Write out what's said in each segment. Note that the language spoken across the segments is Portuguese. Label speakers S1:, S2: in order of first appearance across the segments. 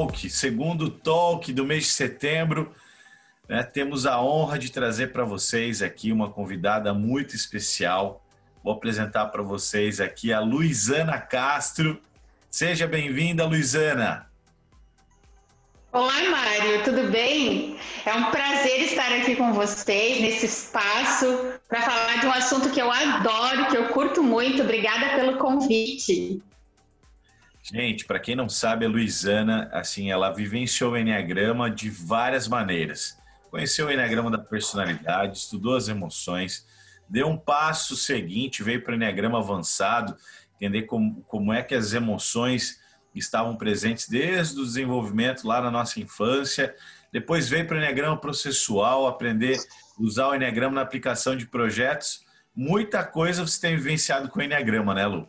S1: Talk, segundo Talk do mês de setembro. Né, temos a honra de trazer para vocês aqui uma convidada muito especial. Vou apresentar para vocês aqui a Luizana Castro. Seja bem-vinda, Luizana.
S2: Olá, Mário, tudo bem? É um prazer estar aqui com vocês nesse espaço para falar de um assunto que eu adoro, que eu curto muito. Obrigada pelo convite.
S1: Gente, para quem não sabe, a Luizana, assim, ela vivenciou o Enneagrama de várias maneiras. Conheceu o Enneagrama da personalidade, estudou as emoções, deu um passo seguinte, veio para o Enneagrama avançado, entender como, como é que as emoções estavam presentes desde o desenvolvimento lá na nossa infância. Depois veio para o Enneagrama processual, aprender a usar o Enneagrama na aplicação de projetos. Muita coisa você tem vivenciado com o Enneagrama, né, Lu?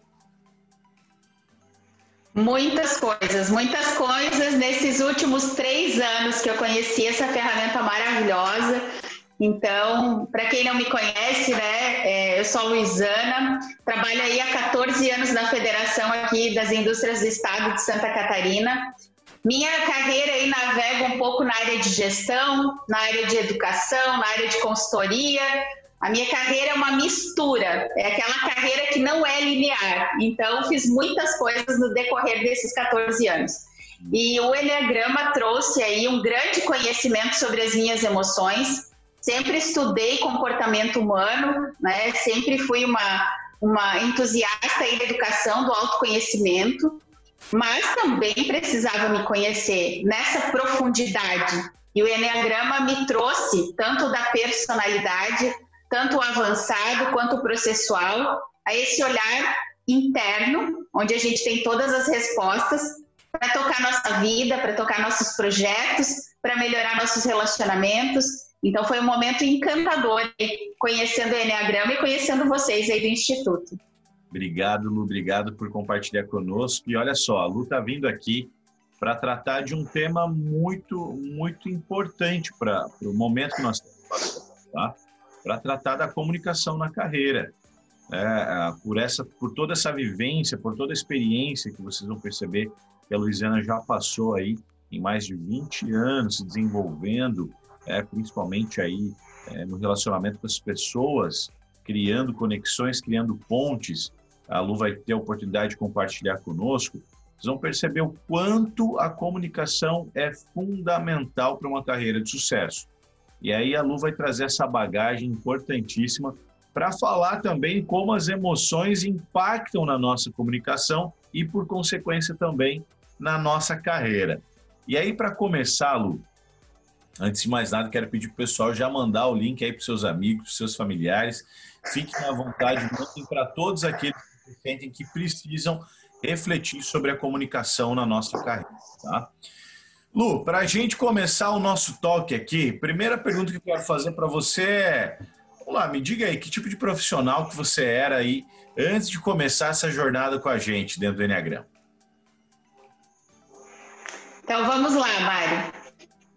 S2: Muitas coisas, muitas coisas nesses últimos três anos que eu conheci essa ferramenta maravilhosa. Então, para quem não me conhece, né, é, eu sou a Luizana, trabalho aí há 14 anos na Federação aqui das Indústrias do Estado de Santa Catarina. Minha carreira aí navega um pouco na área de gestão, na área de educação, na área de consultoria. A minha carreira é uma mistura, é aquela carreira que não é linear. Então, fiz muitas coisas no decorrer desses 14 anos. E o Enneagrama trouxe aí um grande conhecimento sobre as minhas emoções, Sempre estudei comportamento humano, né? Sempre fui uma, uma entusiasta da educação, do autoconhecimento, mas também precisava me conhecer nessa profundidade. E o Enneagrama me trouxe tanto da personalidade, tanto o avançado quanto o processual, a esse olhar interno, onde a gente tem todas as respostas para tocar nossa vida, para tocar nossos projetos, para melhorar nossos relacionamentos então foi um momento encantador conhecendo o Enneagrama e conhecendo vocês aí do Instituto.
S1: Obrigado, Lu, obrigado por compartilhar conosco. E olha só, a Lu está vindo aqui para tratar de um tema muito, muito importante para o momento que nós estamos tá? Para tratar da comunicação na carreira. É, por, essa, por toda essa vivência, por toda a experiência que vocês vão perceber que a Luiziana já passou aí em mais de 20 anos se desenvolvendo é, principalmente aí é, no relacionamento com as pessoas, criando conexões, criando pontes. A Lu vai ter a oportunidade de compartilhar conosco. Vocês vão perceber o quanto a comunicação é fundamental para uma carreira de sucesso. E aí a Lu vai trazer essa bagagem importantíssima para falar também como as emoções impactam na nossa comunicação e, por consequência, também na nossa carreira. E aí, para começar, Lu, Antes de mais nada, quero pedir para o pessoal já mandar o link aí para seus amigos, seus familiares. Fiquem à vontade, mandem para todos aqueles que sentem que precisam refletir sobre a comunicação na nossa carreira, tá? Lu, para a gente começar o nosso toque aqui, primeira pergunta que eu quero fazer para você é, vamos lá, me diga aí, que tipo de profissional que você era aí antes de começar essa jornada com a gente dentro do Enneagrama?
S2: Então vamos lá, Mário.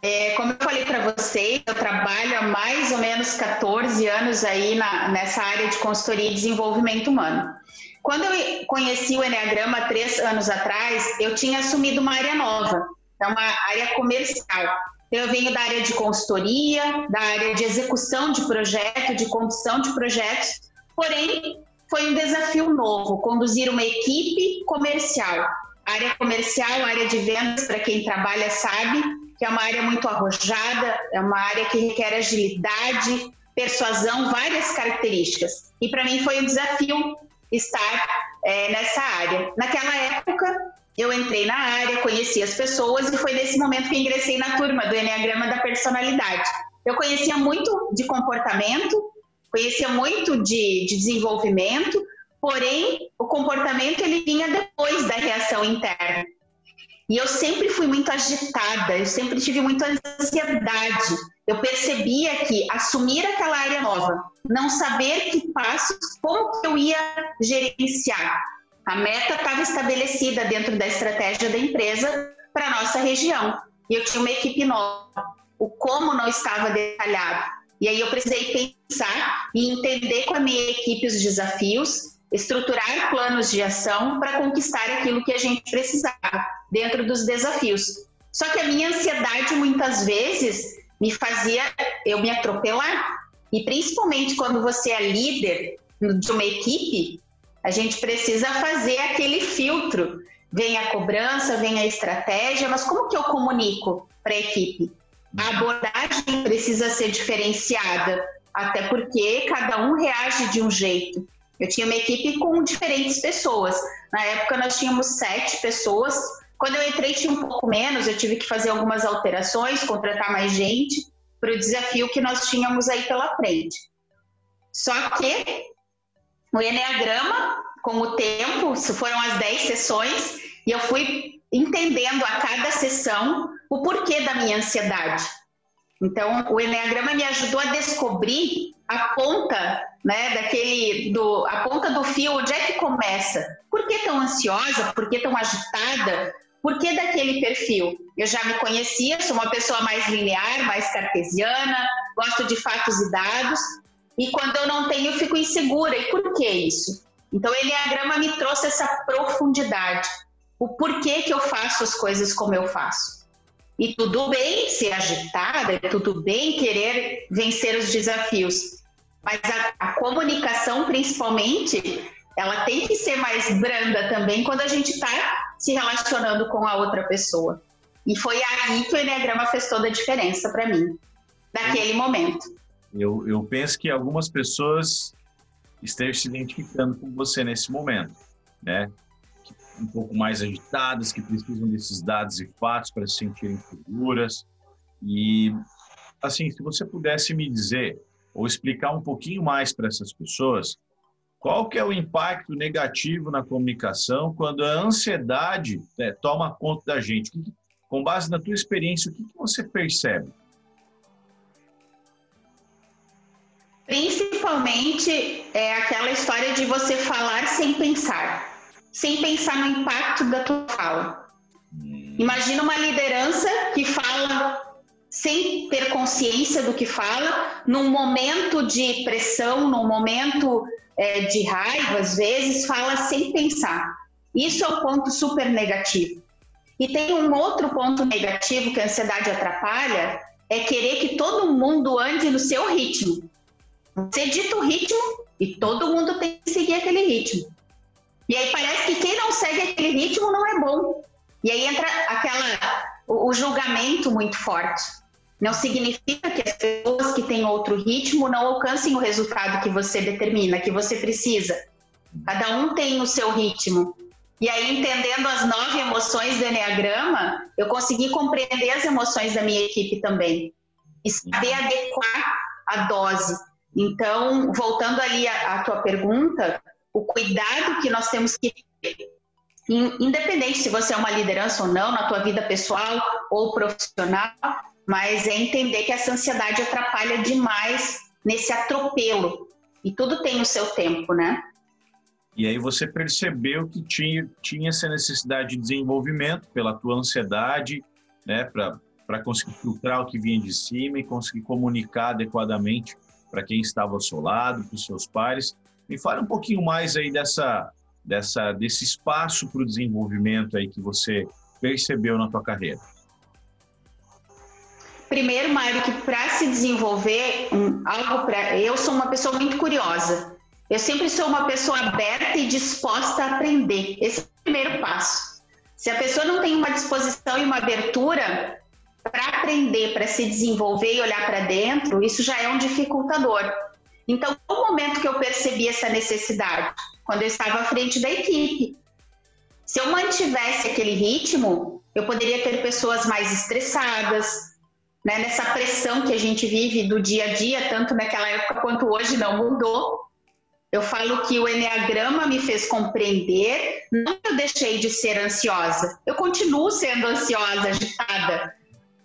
S2: É, como eu falei para vocês, eu trabalho há mais ou menos 14 anos aí na, nessa área de consultoria e desenvolvimento humano. Quando eu conheci o Enneagrama três anos atrás, eu tinha assumido uma área nova, é uma área comercial. Eu venho da área de consultoria, da área de execução de projeto, de condução de projetos, porém foi um desafio novo, conduzir uma equipe comercial. área comercial, área de vendas, para quem trabalha sabe, que é uma área muito arrojada, é uma área que requer agilidade, persuasão, várias características. E para mim foi um desafio estar é, nessa área. Naquela época, eu entrei na área, conheci as pessoas e foi nesse momento que ingressei na turma do Enneagrama da Personalidade. Eu conhecia muito de comportamento, conhecia muito de, de desenvolvimento, porém o comportamento ele vinha depois da reação interna. E eu sempre fui muito agitada, eu sempre tive muita ansiedade. Eu percebia que assumir aquela área nova, não saber que passos, como que eu ia gerenciar. A meta estava estabelecida dentro da estratégia da empresa para nossa região. E eu tinha uma equipe nova. O como não estava detalhado. E aí eu precisei pensar e entender com a minha equipe os desafios, estruturar planos de ação para conquistar aquilo que a gente precisava dentro dos desafios. Só que a minha ansiedade muitas vezes me fazia eu me atropelar. E principalmente quando você é líder de uma equipe, a gente precisa fazer aquele filtro. Vem a cobrança, vem a estratégia, mas como que eu comunico para a equipe? A abordagem precisa ser diferenciada, até porque cada um reage de um jeito. Eu tinha uma equipe com diferentes pessoas. Na época nós tínhamos sete pessoas. Quando eu entrei tinha um pouco menos, eu tive que fazer algumas alterações, contratar mais gente para o desafio que nós tínhamos aí pela frente. Só que o Enneagrama, com o tempo, foram as dez sessões, e eu fui entendendo a cada sessão o porquê da minha ansiedade. Então, o Enneagrama me ajudou a descobrir a ponta, né, daquele, do, a ponta do fio, onde é que começa? Por que tão ansiosa? Por que tão agitada? Por que daquele perfil? Eu já me conhecia, sou uma pessoa mais linear, mais cartesiana, gosto de fatos e dados, e quando eu não tenho, eu fico insegura. E por que isso? Então, o Enneagrama me trouxe essa profundidade, o porquê que eu faço as coisas como eu faço. E tudo bem ser agitada, tudo bem querer vencer os desafios, mas a, a, comunicação, principalmente, ela tem que ser mais branda também quando a gente está se relacionando com a outra pessoa. E foi aí que o Enneagrama fez toda a diferença para mim, naquele momento.
S1: Eu, eu penso que algumas pessoas estejam se identificando com você nesse momento, né? um pouco mais agitadas, que precisam desses dados e fatos para se sentirem seguras. E, assim, se você pudesse me dizer ou explicar um pouquinho mais para essas pessoas, qual que é o impacto negativo na comunicação quando a ansiedade né, toma conta da gente? Com base na tua experiência, o que, que você percebe?
S2: Principalmente é aquela história de você falar sem pensar sem pensar no impacto da tua fala. Imagina uma liderança que fala sem ter consciência do que fala, num momento de pressão, num momento é, de raiva, às vezes, fala sem pensar. Isso é um ponto super negativo. E tem um outro ponto negativo que a ansiedade atrapalha, é querer que todo mundo ande no seu ritmo. Você dita o ritmo e todo mundo tem que seguir aquele ritmo. E aí parece que quem não segue aquele ritmo não é bom. E aí entra aquela o, o julgamento muito forte. Não significa que as pessoas que têm outro ritmo não alcancem o resultado que você determina, que você precisa. Cada um tem o seu ritmo. E aí, entendendo as nove emoções do Enneagrama, eu consegui compreender as emoções da minha equipe também. E saber adequar a dose. Então, voltando ali à, à tua pergunta, o cuidado que nós temos que ter, independente se você é uma liderança ou não, na tua vida pessoal ou profissional, mas é entender que essa ansiedade atrapalha demais nesse atropelo. E tudo tem o seu tempo, né?
S1: E aí você percebeu que tinha, tinha essa necessidade de desenvolvimento pela tua ansiedade, né, para conseguir filtrar o que vinha de cima e conseguir comunicar adequadamente para quem estava ao seu lado, para os seus pares. Me fale um pouquinho mais aí dessa, dessa, desse espaço para o desenvolvimento aí que você percebeu na tua carreira.
S2: Primeiro, Mário, que para se desenvolver um, algo para. Eu sou uma pessoa muito curiosa. Eu sempre sou uma pessoa aberta e disposta a aprender. Esse é o primeiro passo. Se a pessoa não tem uma disposição e uma abertura para aprender, para se desenvolver e olhar para dentro, isso já é um dificultador. Então, o momento que eu percebi essa necessidade? Quando eu estava à frente da equipe. Se eu mantivesse aquele ritmo, eu poderia ter pessoas mais estressadas, né? nessa pressão que a gente vive do dia a dia, tanto naquela época quanto hoje não mudou. Eu falo que o Enneagrama me fez compreender, não eu deixei de ser ansiosa, eu continuo sendo ansiosa, agitada.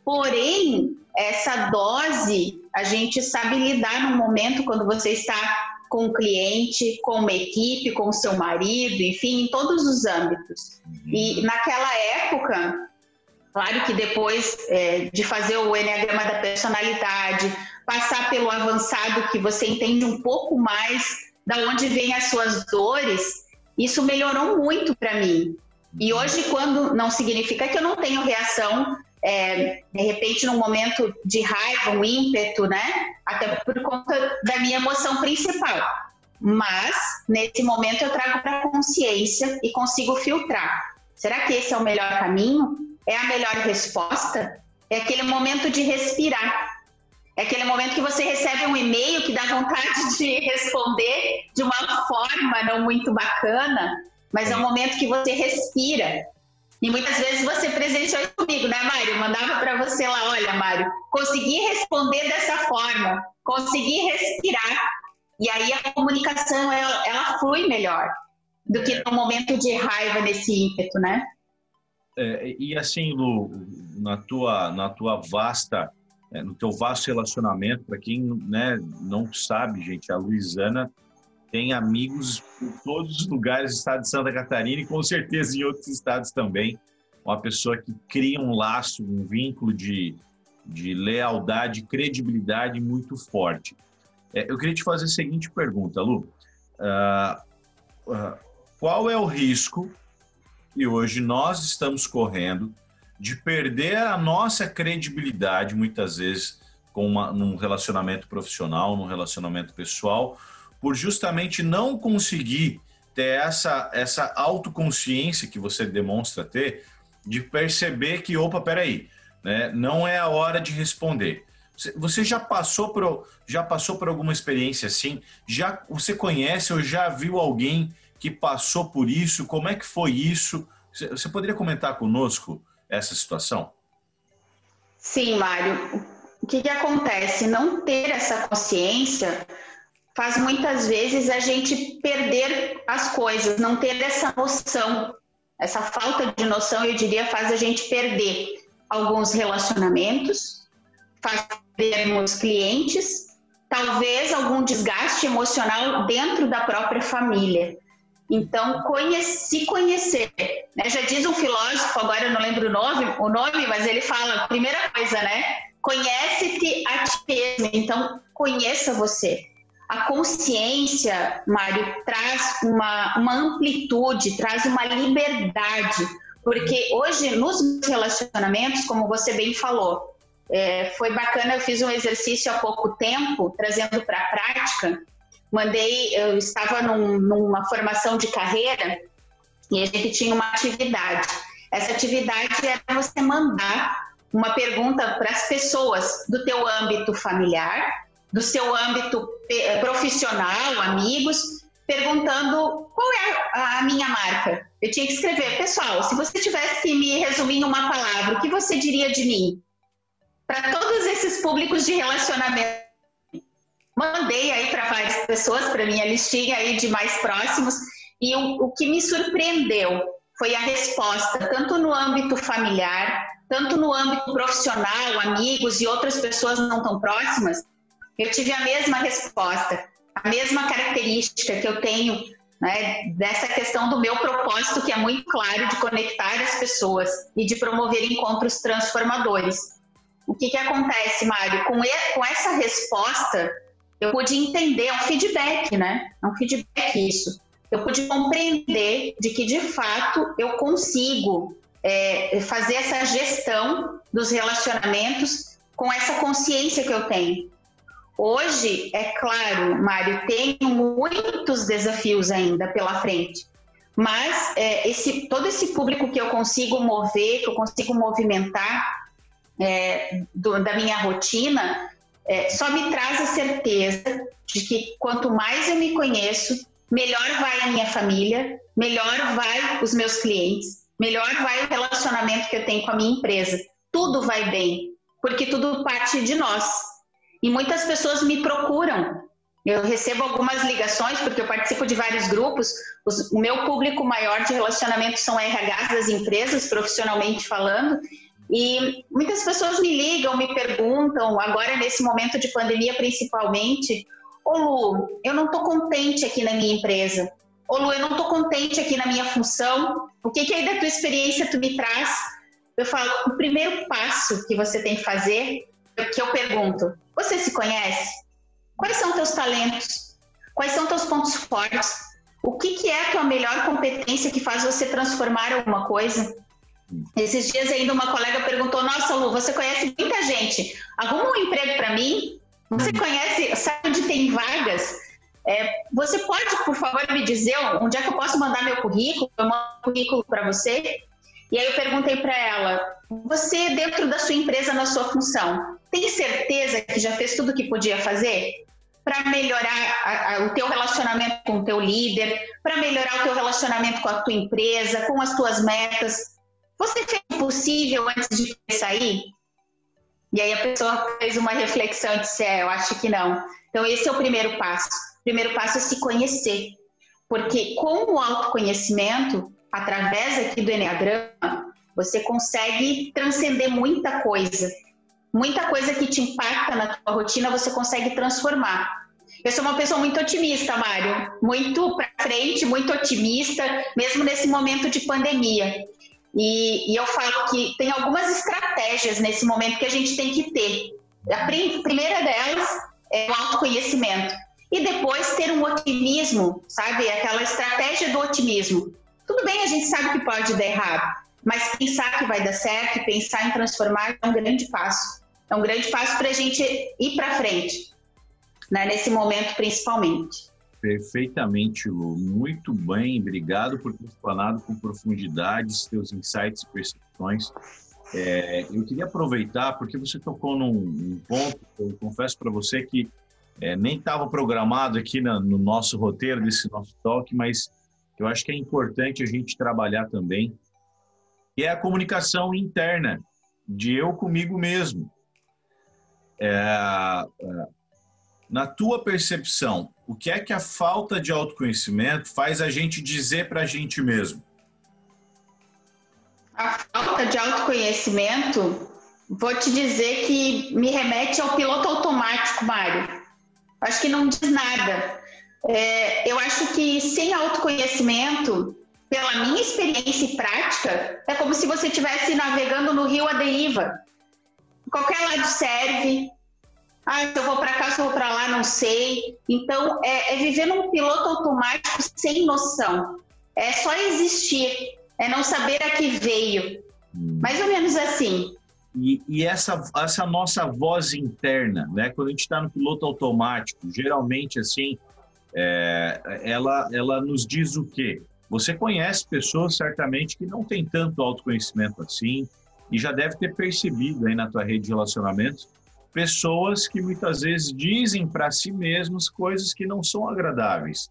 S2: Porém, essa dose a gente sabe lidar no momento quando você está com o cliente, com uma equipe, com o seu marido, enfim, em todos os âmbitos. E naquela época, claro que depois é, de fazer o Enneagrama da personalidade, passar pelo avançado que você entende um pouco mais da onde vêm as suas dores, isso melhorou muito para mim. E hoje, quando não significa que eu não tenho reação é, de repente num momento de raiva, um ímpeto, né? Até por conta da minha emoção principal. Mas nesse momento eu trago para a consciência e consigo filtrar. Será que esse é o melhor caminho? É a melhor resposta? É aquele momento de respirar. É aquele momento que você recebe um e-mail que dá vontade de responder de uma forma não muito bacana, mas é um momento que você respira. E muitas vezes você presenciou isso comigo, né, Mário? mandava para você lá, olha, Mário, consegui responder dessa forma, consegui respirar. E aí a comunicação, ela, ela flui melhor do que no momento de raiva, nesse ímpeto, né?
S1: É, e assim, Lu, na tua, na tua vasta, é, no teu vasto relacionamento, para quem né, não sabe, gente, a Luizana tem amigos em todos os lugares do estado de Santa Catarina e com certeza em outros estados também. Uma pessoa que cria um laço, um vínculo de, de lealdade, credibilidade muito forte. É, eu queria te fazer a seguinte pergunta, Lu. Uh, uh, qual é o risco que hoje nós estamos correndo de perder a nossa credibilidade, muitas vezes, com uma, num relacionamento profissional, num relacionamento pessoal, por justamente não conseguir ter essa, essa autoconsciência que você demonstra ter, de perceber que, opa, peraí, né, não é a hora de responder. Você já passou por já passou por alguma experiência assim? Já você conhece ou já viu alguém que passou por isso? Como é que foi isso? Você poderia comentar conosco essa situação?
S2: Sim, Mário. O que, que acontece? Não ter essa consciência faz muitas vezes a gente perder as coisas, não ter essa noção. Essa falta de noção, eu diria, faz a gente perder alguns relacionamentos, faz perdermos clientes, talvez algum desgaste emocional dentro da própria família. Então, se conhecer, né? já diz um filósofo, agora eu não lembro o nome, o nome, mas ele fala, primeira coisa, né? Conhece-te a ti mesmo, então conheça você. A consciência, Mário, traz uma, uma amplitude, traz uma liberdade, porque hoje nos relacionamentos, como você bem falou, é, foi bacana, eu fiz um exercício há pouco tempo, trazendo para a prática. Mandei, eu estava num, numa formação de carreira e a gente tinha uma atividade. Essa atividade era você mandar uma pergunta para as pessoas do teu âmbito familiar, do seu âmbito eh, profissional, amigos, perguntando qual é a minha marca. Eu tinha que escrever, pessoal, se você tivesse que me resumir em uma palavra, o que você diria de mim? Para todos esses públicos de relacionamento. Mandei aí para várias pessoas, para minha listinha aí de mais próximos, e o, o que me surpreendeu foi a resposta, tanto no âmbito familiar, tanto no âmbito profissional, amigos e outras pessoas não tão próximas, eu tive a mesma resposta, a mesma característica que eu tenho né, dessa questão do meu propósito, que é muito claro, de conectar as pessoas e de promover encontros transformadores. O que, que acontece, Mário? Com, e, com essa resposta, eu pude entender, é um feedback, né? É um feedback isso. Eu pude compreender de que, de fato, eu consigo é, fazer essa gestão dos relacionamentos com essa consciência que eu tenho. Hoje, é claro, Mário, tenho muitos desafios ainda pela frente, mas é, esse, todo esse público que eu consigo mover, que eu consigo movimentar é, do, da minha rotina, é, só me traz a certeza de que quanto mais eu me conheço, melhor vai a minha família, melhor vai os meus clientes, melhor vai o relacionamento que eu tenho com a minha empresa. Tudo vai bem, porque tudo parte de nós. E muitas pessoas me procuram. Eu recebo algumas ligações, porque eu participo de vários grupos. Os, o meu público maior de relacionamento são RHs das empresas, profissionalmente falando. E muitas pessoas me ligam, me perguntam, agora nesse momento de pandemia principalmente, Ô Lu, eu não estou contente aqui na minha empresa. Ô Lu, eu não estou contente aqui na minha função. O que, que aí da tua experiência tu me traz? Eu falo, o primeiro passo que você tem que fazer, que eu pergunto, você se conhece? Quais são teus talentos? Quais são teus pontos fortes? O que, que é a tua melhor competência que faz você transformar alguma coisa? Esses dias ainda uma colega perguntou: Nossa, Lu, você conhece muita gente, arruma um emprego para mim? Você conhece, sabe onde tem vagas? É, você pode, por favor, me dizer onde é que eu posso mandar meu currículo? Eu mando um currículo para você. E aí eu perguntei para ela: Você, dentro da sua empresa, na sua função, tem certeza que já fez tudo o que podia fazer? para melhorar a, a, o teu relacionamento com o teu líder, para melhorar o teu relacionamento com a tua empresa, com as tuas metas. Você fez o possível antes de sair? E aí a pessoa fez uma reflexão e disse: É, eu acho que não. Então, esse é o primeiro passo. O primeiro passo é se conhecer. Porque com o autoconhecimento, através aqui do Enneagrama, você consegue transcender muita coisa. Muita coisa que te impacta na tua rotina, você consegue transformar. Eu sou uma pessoa muito otimista, Mário. Muito para frente, muito otimista, mesmo nesse momento de pandemia. E, e, eu falo que tem algumas estratégias nesse momento que a gente tem que ter. A primeira delas é o autoconhecimento. E depois ter um otimismo, sabe? Aquela estratégia do otimismo. Tudo bem, a gente sabe que pode dar errado, mas pensar que vai dar certo pensar em transformar é um grande passo. É um grande passo para a gente ir para frente, né? nesse momento principalmente.
S1: Perfeitamente, Lu. Muito bem, obrigado por ter explanado com profundidade seus insights e percepções. É, eu queria aproveitar, porque você tocou num, num ponto, eu confesso para você que é, nem estava programado aqui na, no nosso roteiro desse nosso talk, mas eu acho que é importante a gente trabalhar também, que é a comunicação interna de eu comigo mesmo. É, é na tua percepção, o que é que a falta de autoconhecimento faz a gente dizer para a gente mesmo?
S2: A falta de autoconhecimento, vou te dizer que me remete ao piloto automático, Mário. Acho que não diz nada. É, eu acho que sem autoconhecimento, pela minha experiência e prática, é como se você estivesse navegando no rio à deriva. Qualquer lado serve, ah, se eu vou para cá, se eu vou para lá, não sei. Então, é, é viver num piloto automático sem noção. É só existir, é não saber a que veio. Hum. Mais ou menos assim.
S1: E, e, essa, essa nossa voz interna, né? Quando a gente está no piloto automático, geralmente assim, é, ela, ela nos diz o quê? Você conhece pessoas certamente que não têm tanto autoconhecimento assim e já deve ter percebido aí na tua rede de relacionamentos pessoas que muitas vezes dizem para si mesmos coisas que não são agradáveis.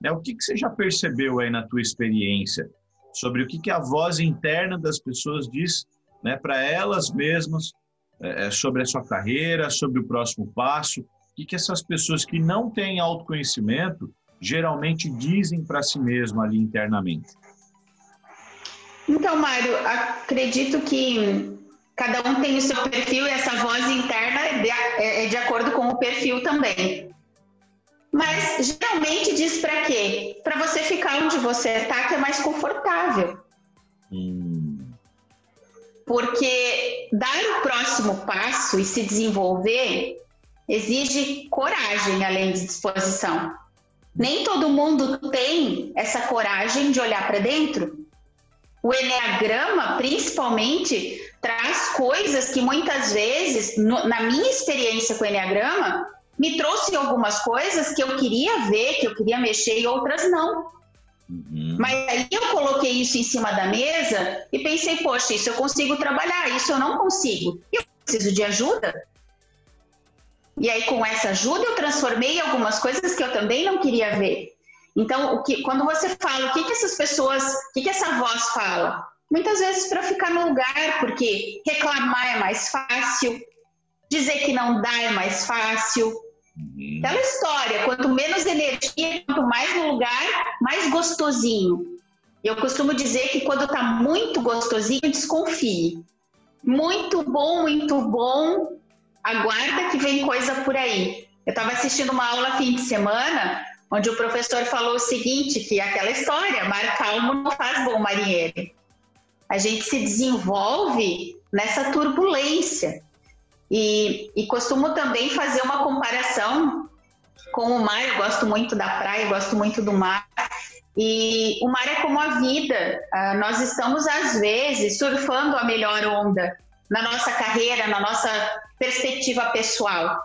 S1: Né? O que, que você já percebeu aí na tua experiência sobre o que, que a voz interna das pessoas diz né, para elas mesmas é, é, sobre a sua carreira, sobre o próximo passo? O que, que essas pessoas que não têm autoconhecimento geralmente dizem para si mesmas ali internamente?
S2: Então, Mário, acredito que Cada um tem o seu perfil e essa voz interna é de, é, é de acordo com o perfil também. Mas geralmente diz para quê? Para você ficar onde você está, que é mais confortável. Hum. Porque dar o próximo passo e se desenvolver exige coragem além de disposição. Nem todo mundo tem essa coragem de olhar para dentro. O Enneagrama, principalmente, traz coisas que muitas vezes, no, na minha experiência com o Enneagrama, me trouxe algumas coisas que eu queria ver, que eu queria mexer e outras não. Uhum. Mas aí eu coloquei isso em cima da mesa e pensei, poxa, isso eu consigo trabalhar, isso eu não consigo. Eu preciso de ajuda. E aí, com essa ajuda, eu transformei algumas coisas que eu também não queria ver. Então, o que, quando você fala, o que, que essas pessoas, o que, que essa voz fala? Muitas vezes para ficar no lugar, porque reclamar é mais fácil, dizer que não dá é mais fácil. Uhum. Aquela história, quanto menos energia, quanto mais no lugar, mais gostosinho. Eu costumo dizer que quando está muito gostosinho, desconfie. Muito bom, muito bom, aguarda que vem coisa por aí. Eu estava assistindo uma aula fim de semana, onde o professor falou o seguinte, que aquela história, mar calmo não faz bom marinheiro a gente se desenvolve nessa turbulência. E, e costumo também fazer uma comparação com o mar. Eu gosto muito da praia, gosto muito do mar. E o mar é como a vida. Uh, nós estamos, às vezes, surfando a melhor onda na nossa carreira, na nossa perspectiva pessoal,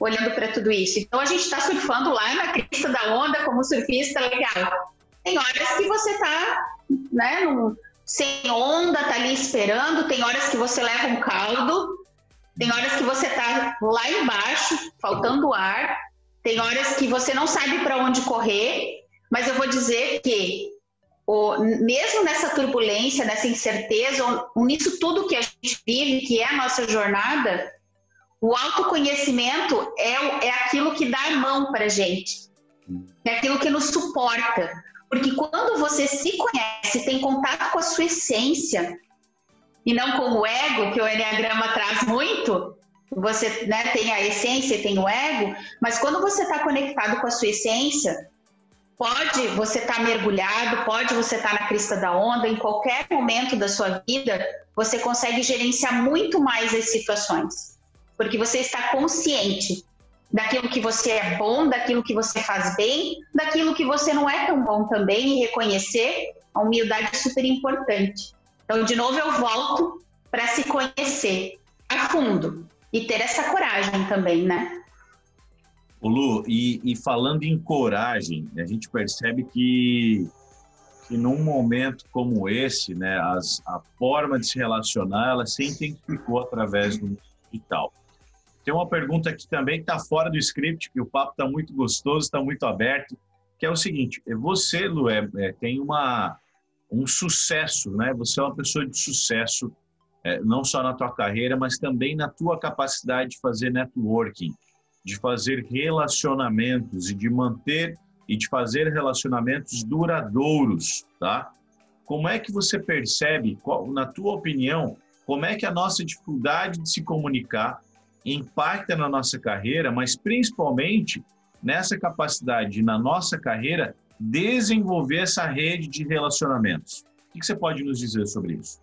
S2: olhando para tudo isso. Então, a gente está surfando lá na crista da onda como surfista legal. Tem horas que você está né, sem onda, tá ali esperando, tem horas que você leva um caldo, tem horas que você tá lá embaixo, faltando ar, tem horas que você não sabe para onde correr, mas eu vou dizer que o, mesmo nessa turbulência, nessa incerteza, nisso tudo que a gente vive, que é a nossa jornada, o autoconhecimento é, é aquilo que dá a mão para gente, é aquilo que nos suporta. Porque quando você se conhece, tem contato com a sua essência, e não com o ego, que o Enneagrama traz muito, você né, tem a essência tem o ego, mas quando você está conectado com a sua essência, pode você estar tá mergulhado, pode você estar tá na crista da onda, em qualquer momento da sua vida, você consegue gerenciar muito mais as situações, porque você está consciente daquilo que você é bom, daquilo que você faz bem, daquilo que você não é tão bom também e reconhecer a humildade é super importante. Então, de novo, eu volto para se conhecer a fundo e ter essa coragem também, né?
S1: O Lu, e, e falando em coragem, a gente percebe que, que num momento como esse, né, as, a forma de se relacionar, ela se intensificou através do digital. Tem uma pergunta aqui também que está fora do script, que o papo está muito gostoso, está muito aberto, que é o seguinte: você, Lu, é, é, tem uma, um sucesso, né? Você é uma pessoa de sucesso, é, não só na tua carreira, mas também na tua capacidade de fazer networking, de fazer relacionamentos e de manter e de fazer relacionamentos duradouros, tá? Como é que você percebe, qual, na tua opinião, como é que a nossa dificuldade de se comunicar impacta na nossa carreira, mas principalmente nessa capacidade na nossa carreira desenvolver essa rede de relacionamentos. O que você pode nos dizer sobre isso?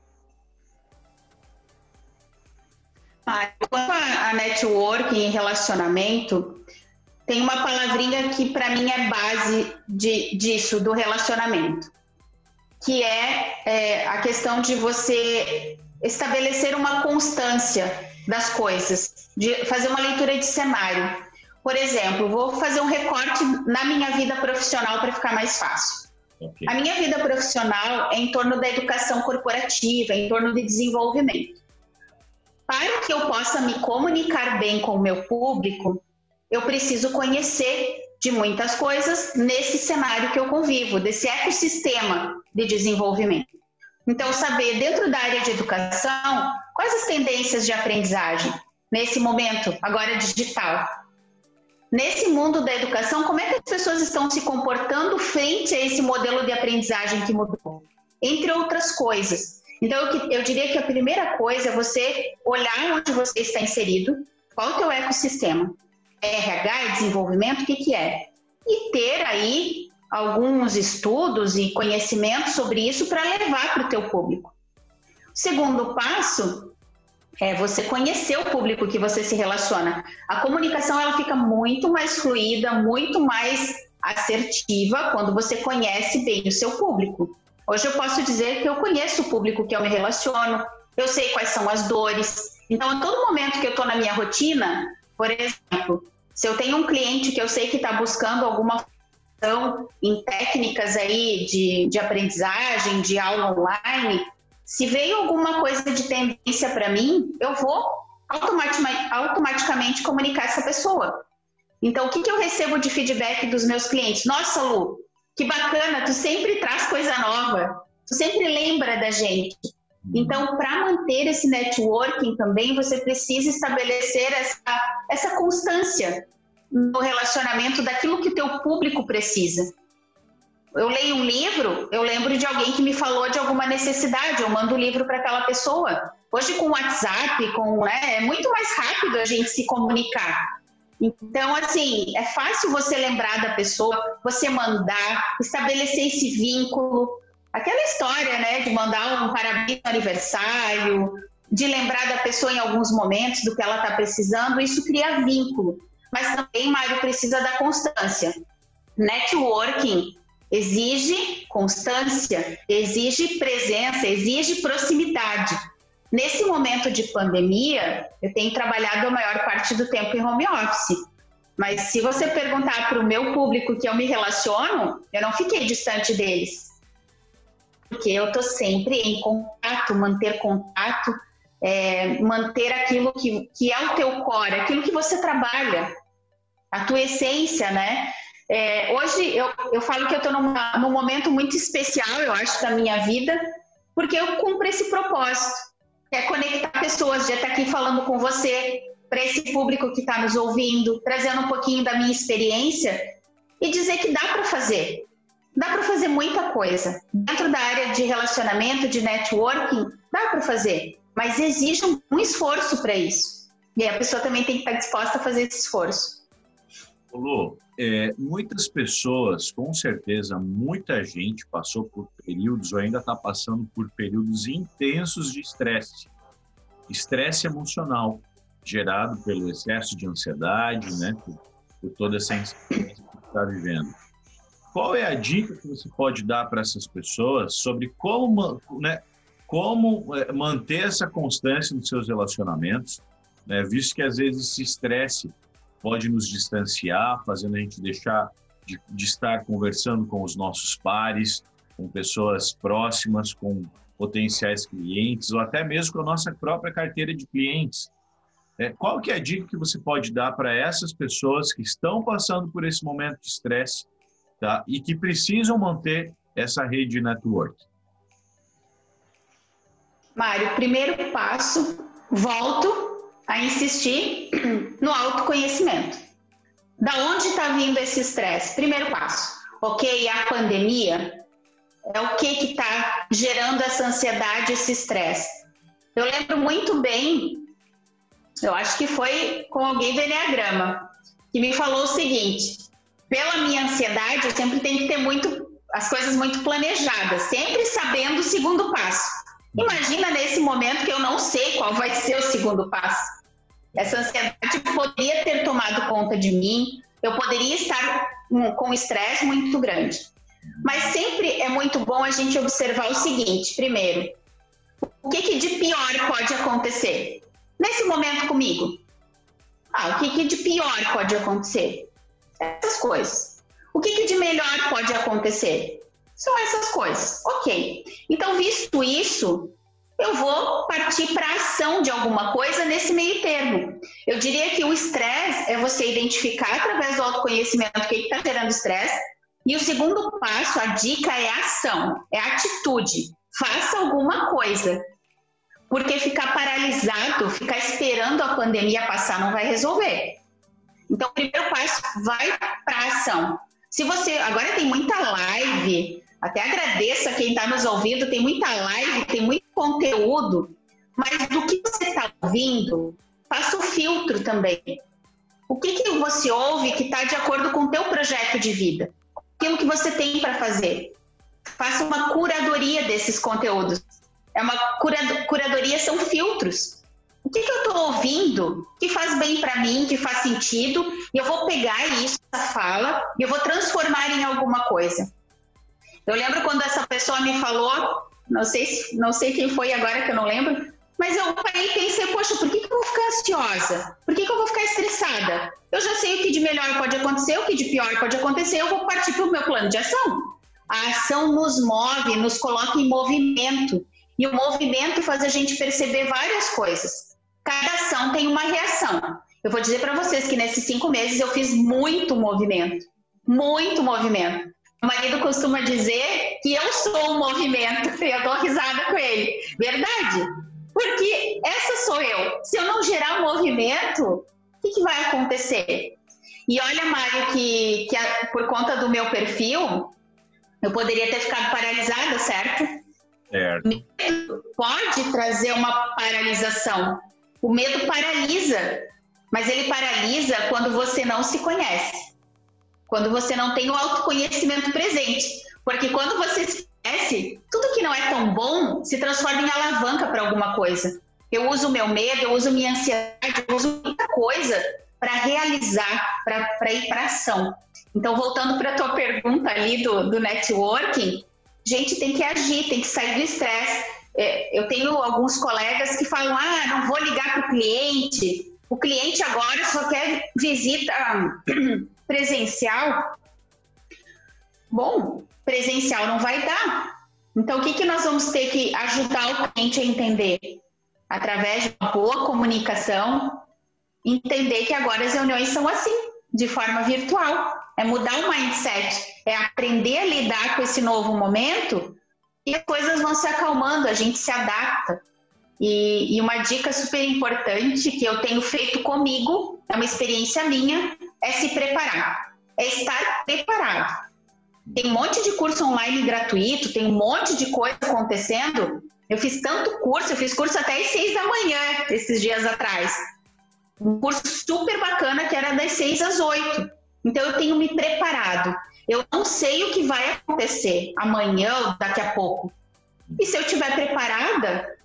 S2: Ah, quanto a networking e relacionamento, tem uma palavrinha que para mim é base de, disso, do relacionamento, que é, é a questão de você estabelecer uma constância das coisas, de fazer uma leitura de cenário. Por exemplo, vou fazer um recorte na minha vida profissional para ficar mais fácil. Okay. A minha vida profissional é em torno da educação corporativa, em torno de desenvolvimento. Para que eu possa me comunicar bem com o meu público, eu preciso conhecer de muitas coisas nesse cenário que eu convivo, desse ecossistema de desenvolvimento. Então, saber dentro da área de educação quais as tendências de aprendizagem nesse momento, agora digital. Nesse mundo da educação, como é que as pessoas estão se comportando frente a esse modelo de aprendizagem que mudou? Entre outras coisas. Então, eu, diria que a primeira coisa é você olhar onde você está inserido, qual é o teu ecossistema. RH, desenvolvimento, o que, que é? E ter aí alguns estudos e conhecimentos sobre isso para levar para o teu público. O segundo passo é você conhecer o público que você se relaciona. A comunicação ela fica muito mais fluida, muito mais assertiva quando você conhece bem o seu público. Hoje eu posso dizer que eu conheço o público que eu me relaciono, eu sei quais são as dores. Então, a todo momento que eu estou na minha rotina, por exemplo, se eu tenho um cliente que eu sei que está buscando alguma então, em técnicas aí de, de aprendizagem, de aula online, se veio alguma coisa de tendência para mim, eu vou automaticamente, automaticamente comunicar essa pessoa. Então, o que, que eu recebo de feedback dos meus clientes? Nossa, Lu, que bacana, tu sempre traz coisa nova, tu sempre lembra da gente. Então, para manter esse networking também, você precisa estabelecer essa, essa constância no relacionamento daquilo que o teu público precisa. Eu leio um livro, eu lembro de alguém que me falou de alguma necessidade, eu mando o livro para aquela pessoa. Hoje com o WhatsApp, com, né, é muito mais rápido a gente se comunicar. Então, assim, é fácil você lembrar da pessoa, você mandar, estabelecer esse vínculo. Aquela história, né, de mandar um parabéns no aniversário, de lembrar da pessoa em alguns momentos do que ela está precisando, isso cria vínculo mas também, Mário, precisa da constância. Networking exige constância, exige presença, exige proximidade. Nesse momento de pandemia, eu tenho trabalhado a maior parte do tempo em home office. Mas se você perguntar para o meu público que eu me relaciono, eu não fiquei distante deles. Porque eu estou sempre em contato, manter contato, é, manter aquilo que, que é o teu core, aquilo que você trabalha, a tua essência, né? É, hoje eu, eu falo que eu estou num momento muito especial, eu acho, da minha vida, porque eu cumpro esse propósito, que é conectar pessoas, de estar aqui falando com você, para esse público que está nos ouvindo, trazendo um pouquinho da minha experiência e dizer que dá para fazer. Dá para fazer muita coisa. Dentro da área de relacionamento, de networking, dá para fazer, mas exige um esforço para isso. E a pessoa também tem que estar disposta a fazer esse esforço.
S1: Lu, é, muitas pessoas, com certeza, muita gente passou por períodos ou ainda está passando por períodos intensos de estresse. Estresse emocional, gerado pelo excesso de ansiedade, né? Por, por toda essa insegurança que está vivendo. Qual é a dica que você pode dar para essas pessoas sobre como, né, como é, manter essa constância nos seus relacionamentos, né, visto que às vezes esse estresse pode nos distanciar, fazendo a gente deixar de, de estar conversando com os nossos pares, com pessoas próximas, com potenciais clientes ou até mesmo com a nossa própria carteira de clientes. É, qual que é a dica que você pode dar para essas pessoas que estão passando por esse momento de estresse tá? e que precisam manter essa rede de network?
S2: Mário, primeiro passo, volto a insistir no autoconhecimento. Da onde está vindo esse estresse? Primeiro passo, ok, a pandemia é o que está gerando essa ansiedade, esse estresse. Eu lembro muito bem, eu acho que foi com alguém do Enneagrama, que me falou o seguinte: pela minha ansiedade, eu sempre tenho que ter muito as coisas muito planejadas, sempre sabendo o segundo passo. Imagina nesse momento que eu não sei qual vai ser o segundo passo. Essa ansiedade poderia ter tomado conta de mim, eu poderia estar com estresse muito grande. Mas sempre é muito bom a gente observar o seguinte: primeiro, o que, que de pior pode acontecer? Nesse momento comigo. Ah, o que, que de pior pode acontecer? Essas coisas. O que, que de melhor pode acontecer? São essas coisas. Ok. Então, visto isso, eu vou partir para ação de alguma coisa nesse meio termo. Eu diria que o estresse é você identificar através do autoconhecimento o que está gerando estresse. E o segundo passo, a dica é a ação, é a atitude. Faça alguma coisa. Porque ficar paralisado, ficar esperando a pandemia passar não vai resolver. Então, o primeiro passo, vai para a ação. Se você. Agora tem muita live, até agradeço a quem está nos ouvindo, tem muita live, tem muito conteúdo, mas do que você está ouvindo, faça o filtro também. O que, que você ouve que está de acordo com o teu projeto de vida? Aquilo que você tem para fazer. Faça uma curadoria desses conteúdos. É uma curadoria, são filtros. O que, que eu estou ouvindo que faz bem para mim, que faz sentido, e eu vou pegar isso, essa fala, e eu vou transformar em alguma coisa. Eu lembro quando essa pessoa me falou, não sei, não sei quem foi agora que eu não lembro, mas eu parei e pensei, poxa, por que, que eu vou ficar ansiosa? Por que, que eu vou ficar estressada? Eu já sei o que de melhor pode acontecer, o que de pior pode acontecer, eu vou partir para o meu plano de ação. A ação nos move, nos coloca em movimento. E o movimento faz a gente perceber várias coisas. Cada ação tem uma reação. Eu vou dizer para vocês que nesses cinco meses eu fiz muito movimento. Muito movimento. O marido costuma dizer que eu sou um movimento, eu dou risada com ele. Verdade? Porque essa sou eu. Se eu não gerar um movimento, o que, que vai acontecer? E olha, Mário, que, que a, por conta do meu perfil, eu poderia ter ficado paralisada, certo?
S1: Certo.
S2: Pode trazer uma paralisação. O medo paralisa, mas ele paralisa quando você não se conhece quando você não tem o autoconhecimento presente. Porque quando você conhece, tudo que não é tão bom se transforma em alavanca para alguma coisa. Eu uso meu medo, eu uso minha ansiedade, eu uso muita coisa para realizar, para ir para ação. Então, voltando para a tua pergunta ali do, do networking, gente tem que agir, tem que sair do estresse. É, eu tenho alguns colegas que falam: ah, não vou ligar para o cliente, o cliente agora só quer visita presencial. Bom, presencial não vai dar. Então, o que, que nós vamos ter que ajudar o cliente a entender? Através de uma boa comunicação, entender que agora as reuniões são assim, de forma virtual. É mudar o mindset, é aprender a lidar com esse novo momento e as coisas vão se acalmando, a gente se adapta. E, e, uma dica super importante que eu tenho feito comigo, é uma experiência minha, é se preparar, é estar preparado. Tem um monte de curso online gratuito, tem um monte de coisa acontecendo. Eu fiz tanto curso, eu fiz curso até às seis da manhã esses dias atrás. Um curso super bacana que era das seis às oito. Então eu tenho me preparado. Eu não sei o que vai acontecer amanhã ou daqui a pouco. E se eu estiver preparada,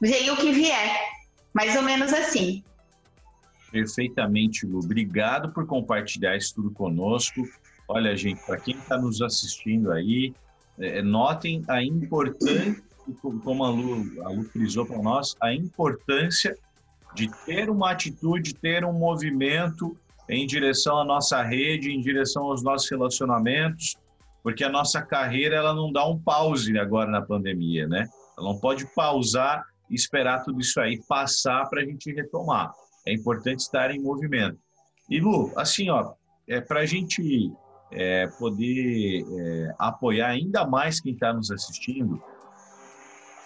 S2: veio o que vier. Mais ou menos assim.
S1: Perfeitamente, Lu. Obrigado por compartilhar isso tudo conosco. Olha, gente, para quem está nos assistindo aí, é, é, notem a importância, como a Lu, a Lu frisou para nós, a importância de ter uma atitude, ter um movimento em direção à nossa rede, em direção aos nossos relacionamentos, porque a nossa carreira ela não dá um pause agora na pandemia, né? Ela não pode pausar e esperar tudo isso aí passar para a gente retomar. É importante estar em movimento. E Lu, assim, ó, é para a gente é, poder é, apoiar ainda mais quem está nos assistindo,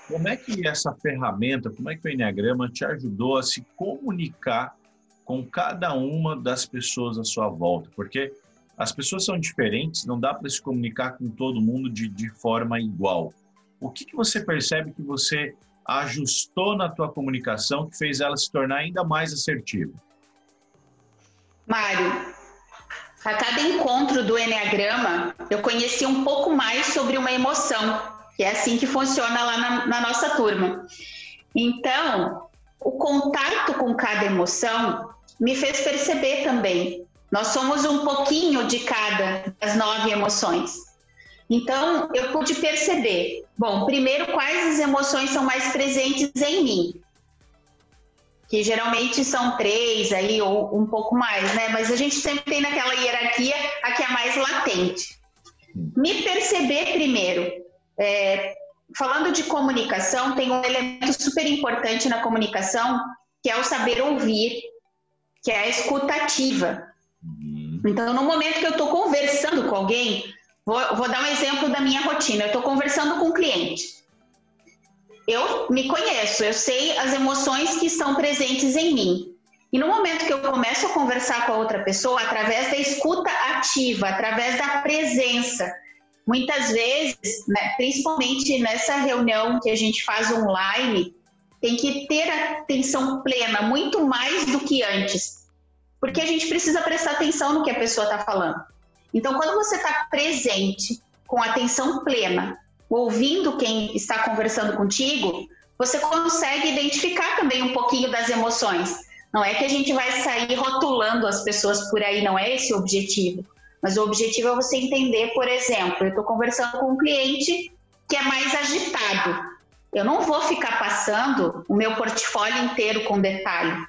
S1: como é que essa ferramenta, como é que o Enneagrama te ajudou a se comunicar com cada uma das pessoas à sua volta? Porque as pessoas são diferentes, não dá para se comunicar com todo mundo de, de forma igual. O que, que você percebe que você ajustou na tua comunicação que fez ela se tornar ainda mais assertiva?
S2: Mário, a cada encontro do Enneagrama, eu conheci um pouco mais sobre uma emoção, que é assim que funciona lá na, na nossa turma. Então, o contato com cada emoção me fez perceber também. Nós somos um pouquinho de cada das nove emoções. Então, eu pude perceber, bom, primeiro, quais as emoções são mais presentes em mim que geralmente são três aí ou um pouco mais, né? Mas a gente sempre tem naquela hierarquia a que é mais latente. Me perceber primeiro. É, falando de comunicação, tem um elemento super importante na comunicação que é o saber ouvir, que é a escutativa. Uhum. Então, no momento que eu estou conversando com alguém, vou, vou dar um exemplo da minha rotina. Eu estou conversando com um cliente eu me conheço, eu sei as emoções que estão presentes em mim. E no momento que eu começo a conversar com a outra pessoa, através da escuta ativa, através da presença, muitas vezes, né, principalmente nessa reunião que a gente faz online, tem que ter atenção plena, muito mais do que antes, porque a gente precisa prestar atenção no que a pessoa está falando. Então, quando você está presente, com atenção plena, ouvindo quem está conversando contigo, você consegue identificar também um pouquinho das emoções. Não é que a gente vai sair rotulando as pessoas por aí, não é esse o objetivo. Mas o objetivo é você entender, por exemplo, eu estou conversando com um cliente que é mais agitado. Eu não vou ficar passando o meu portfólio inteiro com detalhe.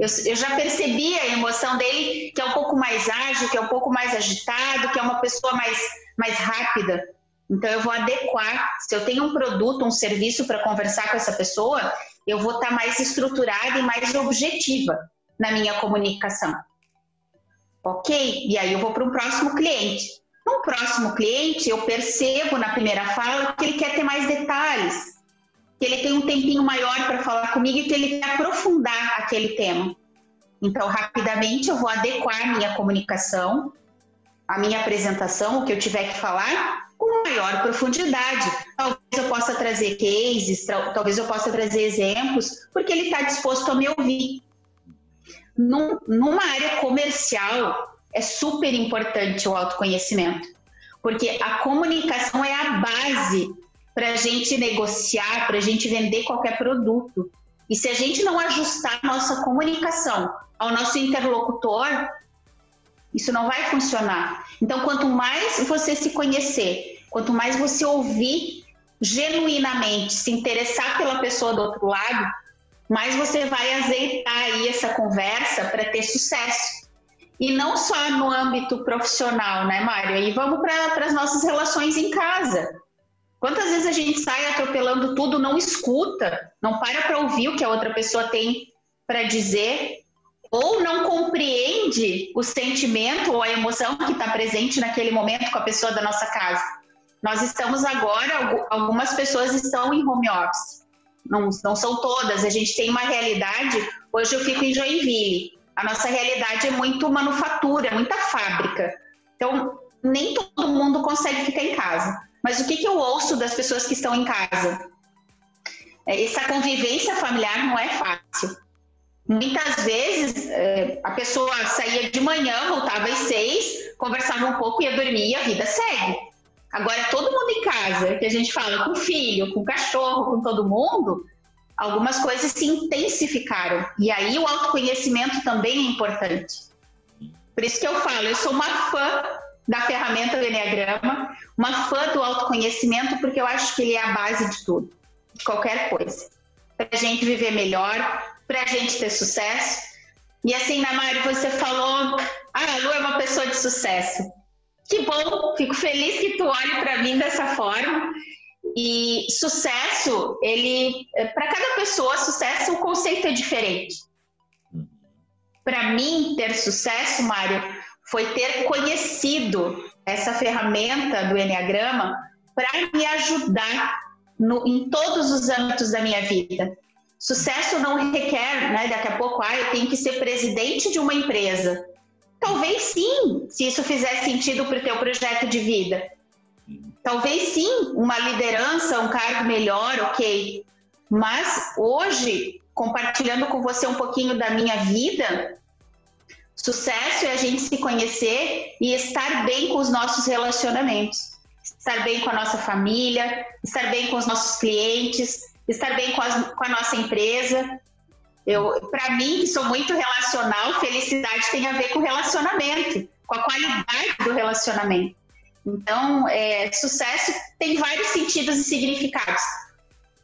S2: Eu, eu, já percebi a emoção dele, que é um pouco mais ágil, que é um pouco mais agitado, que é uma pessoa mais, mais rápida. Então, eu vou adequar. Se eu tenho um produto, um serviço para conversar com essa pessoa, eu vou estar tá mais estruturada e mais objetiva na minha comunicação. Ok? E aí eu vou para um próximo cliente. No próximo cliente, eu percebo na primeira fala que ele quer ter mais detalhes, que ele tem um tempinho maior para falar comigo e que ele quer aprofundar aquele tema. Então, rapidamente, eu vou adequar minha comunicação, a minha apresentação, o que eu tiver que falar, com maior profundidade. Talvez eu possa trazer cases, talvez eu possa trazer exemplos, porque ele está disposto a me ouvir. Num, numa área comercial, é super importante o autoconhecimento, porque a comunicação é a base para a gente negociar, para a gente vender qualquer produto. E se a gente não ajustar nossa comunicação ao nosso interlocutor, Isso não vai funcionar. Então, quanto mais você se conhecer, quanto mais você ouvir genuinamente, se interessar pela pessoa do outro lado, mais você vai azeitar aí essa conversa para ter sucesso. E não só no âmbito profissional, né, Mário? E vamos para as nossas relações em casa. Quantas vezes a gente sai atropelando tudo, não escuta, não para para ouvir o que a outra pessoa tem para dizer, ou não compreende o sentimento ou a emoção que está presente naquele momento com a pessoa da nossa casa. Nós estamos agora, algumas pessoas estão em home office, não, não são todas, a gente tem uma realidade. Hoje eu fico em Joinville, a nossa realidade é muito manufatura, é muita fábrica. Então, nem todo mundo consegue ficar em casa. Mas o que, que eu ouço das pessoas que estão em casa? É, essa convivência familiar não é fácil. Muitas vezes é, a pessoa saía de manhã, voltava às seis, conversava um pouco, ia dormir e a vida segue. Agora, todo mundo em casa, que a gente fala com filho, com cachorro, com todo mundo, algumas coisas se intensificaram. E aí o autoconhecimento também é importante. Por isso que eu falo, eu sou uma fã da ferramenta do Enneagrama, uma fã do autoconhecimento, porque eu acho que ele é a base de tudo, de qualquer coisa. Para a gente viver melhor, para a gente ter sucesso. E assim, Namari, você falou, ah, a Lu é uma pessoa de sucesso. Que bom, fico feliz que tu olhe para mim dessa forma. E sucesso, ele, para cada pessoa, sucesso, o conceito é diferente. Para mim, ter sucesso, Mário, foi ter conhecido essa ferramenta do Enneagrama para me ajudar no, em todos os âmbitos da minha vida. Sucesso não requer, né, daqui a pouco, ah, eu tenho que ser presidente de uma empresa. Talvez sim, se isso fizer sentido para o teu projeto de vida. Talvez sim, uma liderança, um cargo melhor, ok. Mas hoje, compartilhando com você um pouquinho da minha vida, Sucesso é a gente se conhecer e estar bem com os nossos relacionamentos. Estar bem com a nossa família, estar bem com os nossos clientes, estar bem com, as, com a nossa empresa. Eu, para mim, que sou muito relacional, felicidade tem a ver com relacionamento, com a qualidade do relacionamento. Então, é, sucesso tem vários sentidos e significados.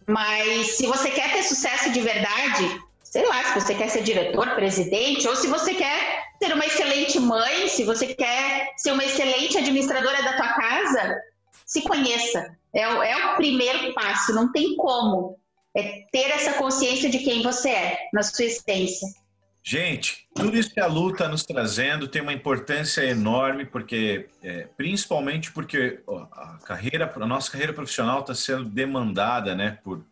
S2: Mas se você quer ter sucesso de verdade, sei lá, se você quer ser diretor, presidente, ou se você quer ser uma excelente mãe, se você quer ser uma excelente administradora da tua casa, se conheça. É, o, é o primeiro passo, não tem como. É ter essa consciência de quem você é, na sua essência.
S1: Gente, tudo isso que a Lu está nos trazendo tem uma importância enorme, porque é, principalmente porque a carreira, a nossa carreira profissional está sendo demandada, né, por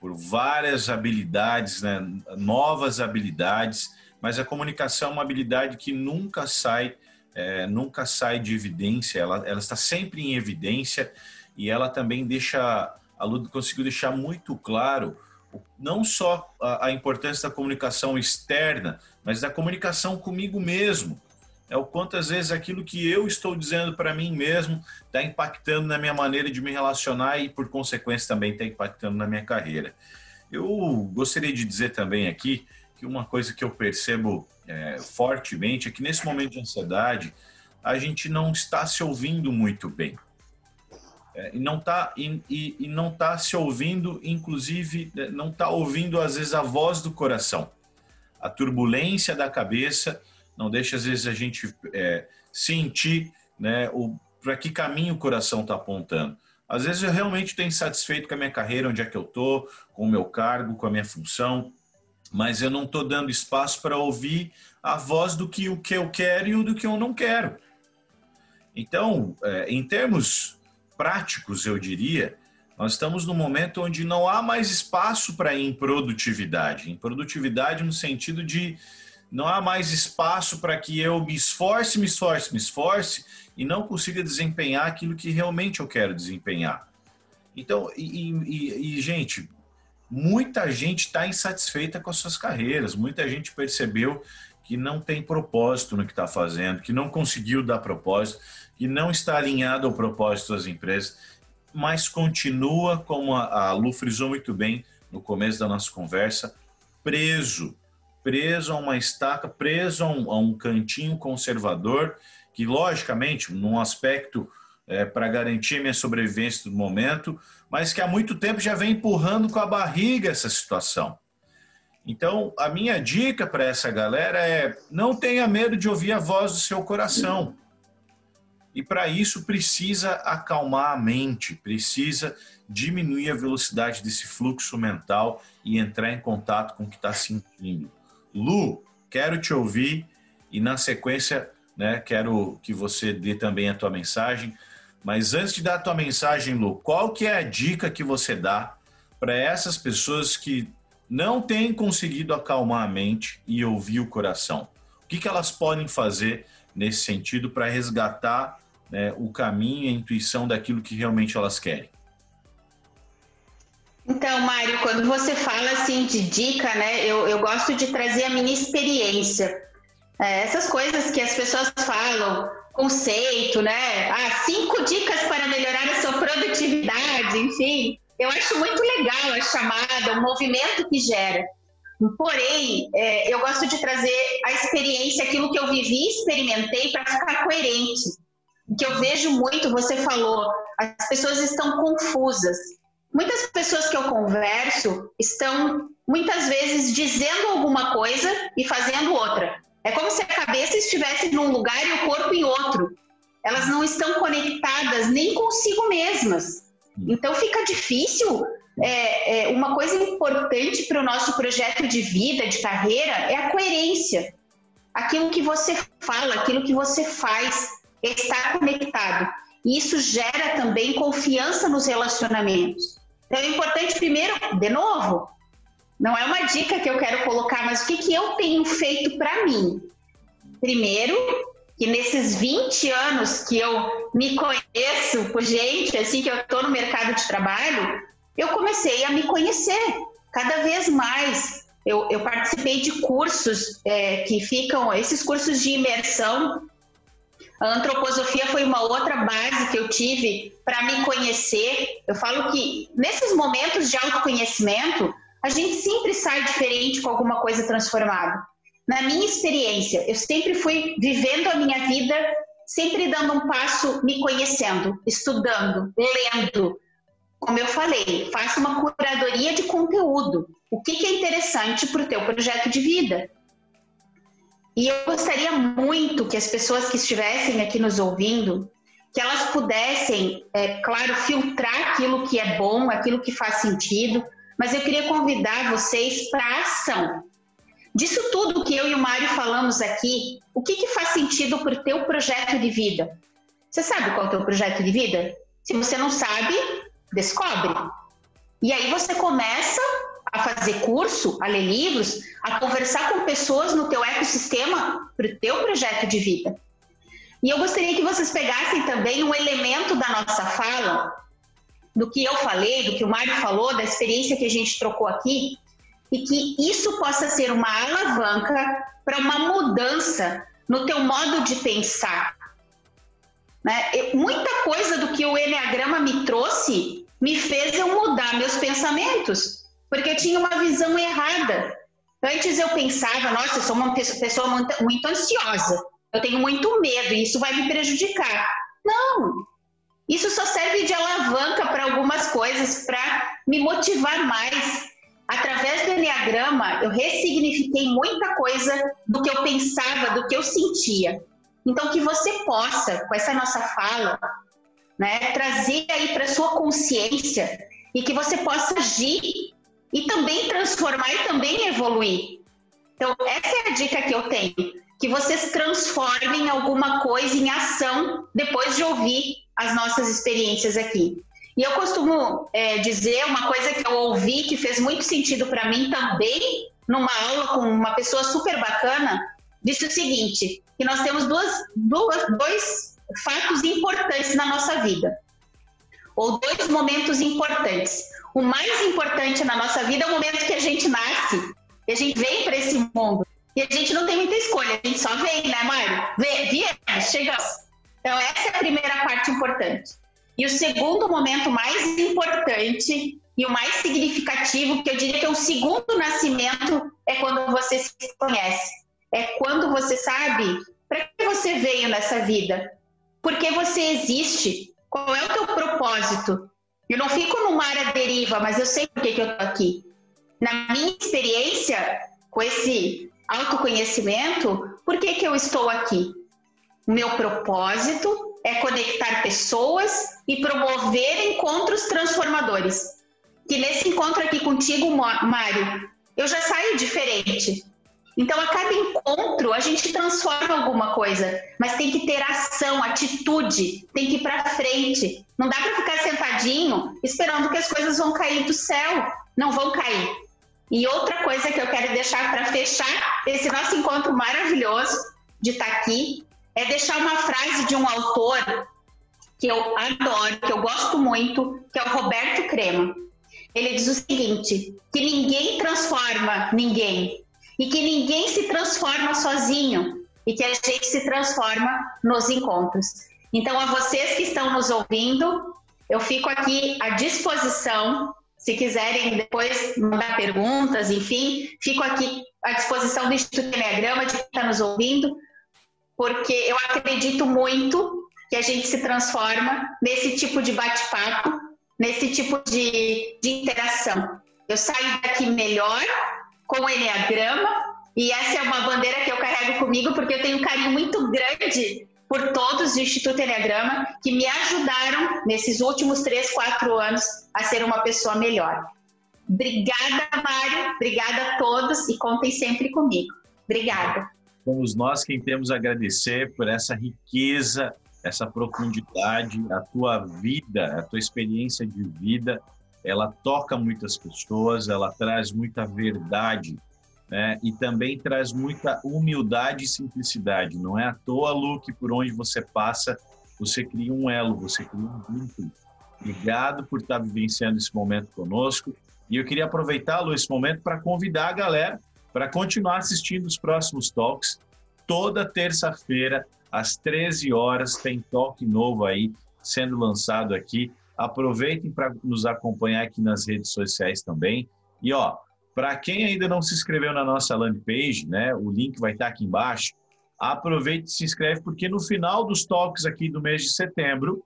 S1: por várias habilidades, né? novas habilidades, mas a comunicação é uma habilidade que nunca sai, é, nunca sai de evidência, ela, ela está sempre em evidência e ela também deixa, a Ludo conseguiu deixar muito claro não só a, a importância da comunicação externa, mas da comunicação comigo mesmo é o quanto às vezes aquilo que eu estou dizendo para mim mesmo está impactando na minha maneira de me relacionar e, por consequência, também está impactando na minha carreira. Eu gostaria de dizer também aqui que uma coisa que eu percebo é, fortemente é que nesse momento de ansiedade a gente não está se ouvindo muito bem. É, e não está e, e, não tá se ouvindo, inclusive, né, não está ouvindo às vezes a voz do coração, a turbulência da cabeça não deixa às vezes a gente é, sentir né, para que caminho o coração está apontando. Às vezes eu realmente estou insatisfeito com a minha carreira, onde é que eu estou, com o meu cargo, com a minha função, mas eu não estou dando espaço para ouvir a voz do que o que eu quero e o do que eu não quero. Então, é, em termos práticos, eu diria, nós estamos num momento onde não há mais espaço para improdutividade. Improdutividade no sentido de não há mais espaço para que eu me esforce, me esforce, me esforce e não consiga desempenhar aquilo que realmente eu quero desempenhar. Então, e, e, e gente, muita gente está insatisfeita com as suas carreiras, muita gente percebeu que não tem propósito no que está fazendo, que não conseguiu dar propósito, que não está alinhado ao propósito das empresas, mas continua, como a, Lu frisou muito bem no começo da nossa conversa, preso. Preso a uma estaca, preso a um, a um cantinho conservador, que logicamente, num aspecto é, para garantir minha sobrevivência do momento, mas que há muito tempo já vem empurrando com a barriga essa situação. Então, a minha dica para essa galera é: não tenha medo de ouvir a voz do seu coração. E para isso precisa acalmar a mente, precisa diminuir a velocidade desse fluxo mental e entrar em contato com o que está sentindo. Lu, quero te ouvir e na sequência, né, quero que você dê também a tua mensagem. Mas antes de dar a tua mensagem, Lu, qual que é a dica que você dá para essas pessoas que não têm conseguido acalmar a mente e ouvir o coração? O que, que elas podem fazer nesse sentido para resgatar né, o caminho e a intuição daquilo que realmente elas querem?
S2: Então, Mário, quando você fala assim de dica, né, eu, eu gosto de trazer a minha experiência. É, essas coisas que as pessoas falam, conceito, né? Ah, cinco dicas para melhorar a sua produtividade, enfim. Eu acho muito legal a chamada, o movimento que gera. Porém, é, eu gosto de trazer a experiência, aquilo que eu vivi e experimentei para ficar coerente. O que eu vejo muito, você falou, as pessoas estão confusas. Muitas pessoas que eu converso estão muitas vezes dizendo alguma coisa e fazendo outra. É como se a cabeça estivesse num lugar e o corpo em outro. Elas não estão conectadas nem consigo mesmas. Então fica difícil. É, é uma coisa importante para o nosso projeto de vida, de carreira, é a coerência. Aquilo que você fala, aquilo que você faz, estar conectado. E isso gera também confiança nos relacionamentos. Então é importante, primeiro, de novo, não é uma dica que eu quero colocar, mas o que, que eu tenho feito para mim? Primeiro, que nesses 20 anos que eu me conheço por gente, assim, que eu estou no mercado de trabalho, eu comecei a me conhecer cada vez mais. Eu, eu participei de cursos é, que ficam, esses cursos de imersão. A antroposofia foi uma outra base que eu tive para me conhecer. Eu falo que nesses momentos de autoconhecimento, a gente sempre sai diferente com alguma coisa transformada. Na minha experiência, eu sempre fui vivendo a minha vida, sempre dando um passo, me conhecendo, estudando, lendo. Como eu falei, faça uma curadoria de conteúdo. O que, que é interessante para o teu projeto de vida? E eu gostaria muito que as pessoas que estivessem aqui nos ouvindo, que elas pudessem, é, claro, filtrar aquilo que é bom, aquilo que faz sentido, mas eu queria convidar vocês para a ação. Disso tudo que eu e o Mário falamos aqui, o que, que faz sentido para o teu projeto de vida? Você sabe qual é o teu projeto de vida? Se você não sabe, descobre. E aí você começa a fazer curso, a ler livros, a conversar com pessoas no teu ecossistema para o teu projeto de vida. E eu gostaria que vocês pegassem também um elemento da nossa fala, do que eu falei, do que o Mário falou, da experiência que a gente trocou aqui, e que isso possa ser uma alavanca para uma mudança no teu modo de pensar. Né? muita coisa do que o Enneagrama me trouxe me fez eu mudar meus pensamentos, porque eu tinha uma visão errada. Antes eu pensava, nossa, eu sou uma pessoa muito, muito ansiosa, eu tenho muito medo e isso vai me prejudicar. Não, isso só serve de alavanca para algumas coisas, para me motivar mais, através do Enneagrama, eu ressignifiquei muita coisa do que eu pensava, do que eu sentia. Então, que você possa, com essa nossa fala, né, trazer aí para sua consciência e que você possa agir e também transformar e também evoluir. Então, essa é a dica que eu tenho, que vocês transformem alguma coisa em ação depois de ouvir as nossas experiências aqui. E eu costumo é, dizer uma coisa que eu ouvi que fez muito sentido para mim também, numa aula com uma pessoa super bacana, disse o seguinte: que nós temos duas, duas, dois fatos importantes na nossa vida, ou dois momentos importantes. O mais importante na nossa vida é o momento que a gente nasce, que a gente vem para esse mundo. E a gente não tem muita escolha, a gente só vem, né, Mário? Viemos, chegamos. Então, essa é a primeira parte importante. E o segundo momento mais importante, e o mais significativo, que eu diria que é o segundo nascimento, é quando você se conhece. É quando você sabe para que você veio nessa vida, por que você existe, qual é o teu propósito. Eu não fico no mar à deriva, mas eu sei por que, que eu estou aqui. Na minha experiência, com esse autoconhecimento, por que, que eu estou aqui? O meu propósito é conectar pessoas e promover encontros transformadores. Que nesse encontro aqui contigo, Mário, eu já saio diferente. Então, a cada encontro, a gente transforma alguma coisa, mas tem que ter ação, atitude, tem que ir para frente. Não dá para ficar sentadinho esperando que as coisas vão cair do céu. Não vão cair. E outra coisa que eu quero deixar para fechar esse nosso encontro maravilhoso de estar tá aqui é deixar uma frase de um autor que eu adoro, que eu gosto muito, que é o Roberto Crema. Ele diz o seguinte: que ninguém transforma ninguém e que ninguém se transforma sozinho e que a gente se transforma nos encontros. Então, a vocês que estão nos ouvindo, eu fico aqui à disposição. Se quiserem depois mandar perguntas, enfim, fico aqui à disposição do Instituto Enneagrama, de quem está nos ouvindo, porque eu acredito muito que a gente se transforma nesse tipo de bate-papo, nesse tipo de, de interação. Eu saio daqui melhor com o Enneagrama, e essa é uma bandeira que eu carrego comigo, porque eu tenho um carinho muito grande por todos do Instituto Enneagrama que me ajudaram nesses últimos três, quatro anos a ser uma pessoa melhor. Obrigada, Mário. Obrigada a todos e contem sempre comigo. Obrigada
S1: somos nós quem temos a agradecer por essa riqueza, essa profundidade, a tua vida, a tua experiência de vida, ela toca muitas pessoas, ela traz muita verdade, né? E também traz muita humildade e simplicidade. Não é à toa, Lu, que por onde você passa, você cria um elo, você cria um vínculo. Obrigado por estar vivenciando esse momento conosco. E eu queria aproveitar, Lu, esse momento para convidar a galera para continuar assistindo os próximos talks. Toda terça-feira, às 13 horas, tem talk novo aí sendo lançado aqui. Aproveitem para nos acompanhar aqui nas redes sociais também. E ó, para quem ainda não se inscreveu na nossa landing page, né, o link vai estar aqui embaixo. Aproveite e se inscreve porque no final dos talks aqui do mês de setembro,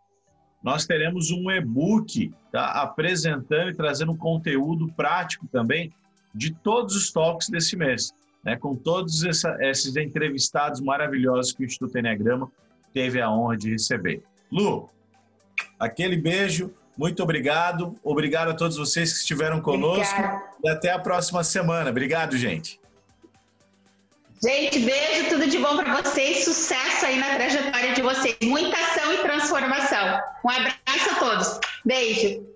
S1: nós teremos um e-book tá, apresentando e trazendo conteúdo prático também de todos os talks desse mês, né, com todos essa, esses entrevistados maravilhosos que o Instituto Enneagrama teve a honra de receber. Lu, aquele beijo, muito obrigado. Obrigado a todos vocês que estiveram conosco. Obrigada. E até a próxima semana. Obrigado, gente.
S2: Gente, beijo, tudo de bom para vocês. Sucesso aí na trajetória de vocês. Muita ação e transformação. Um abraço a todos. Beijo.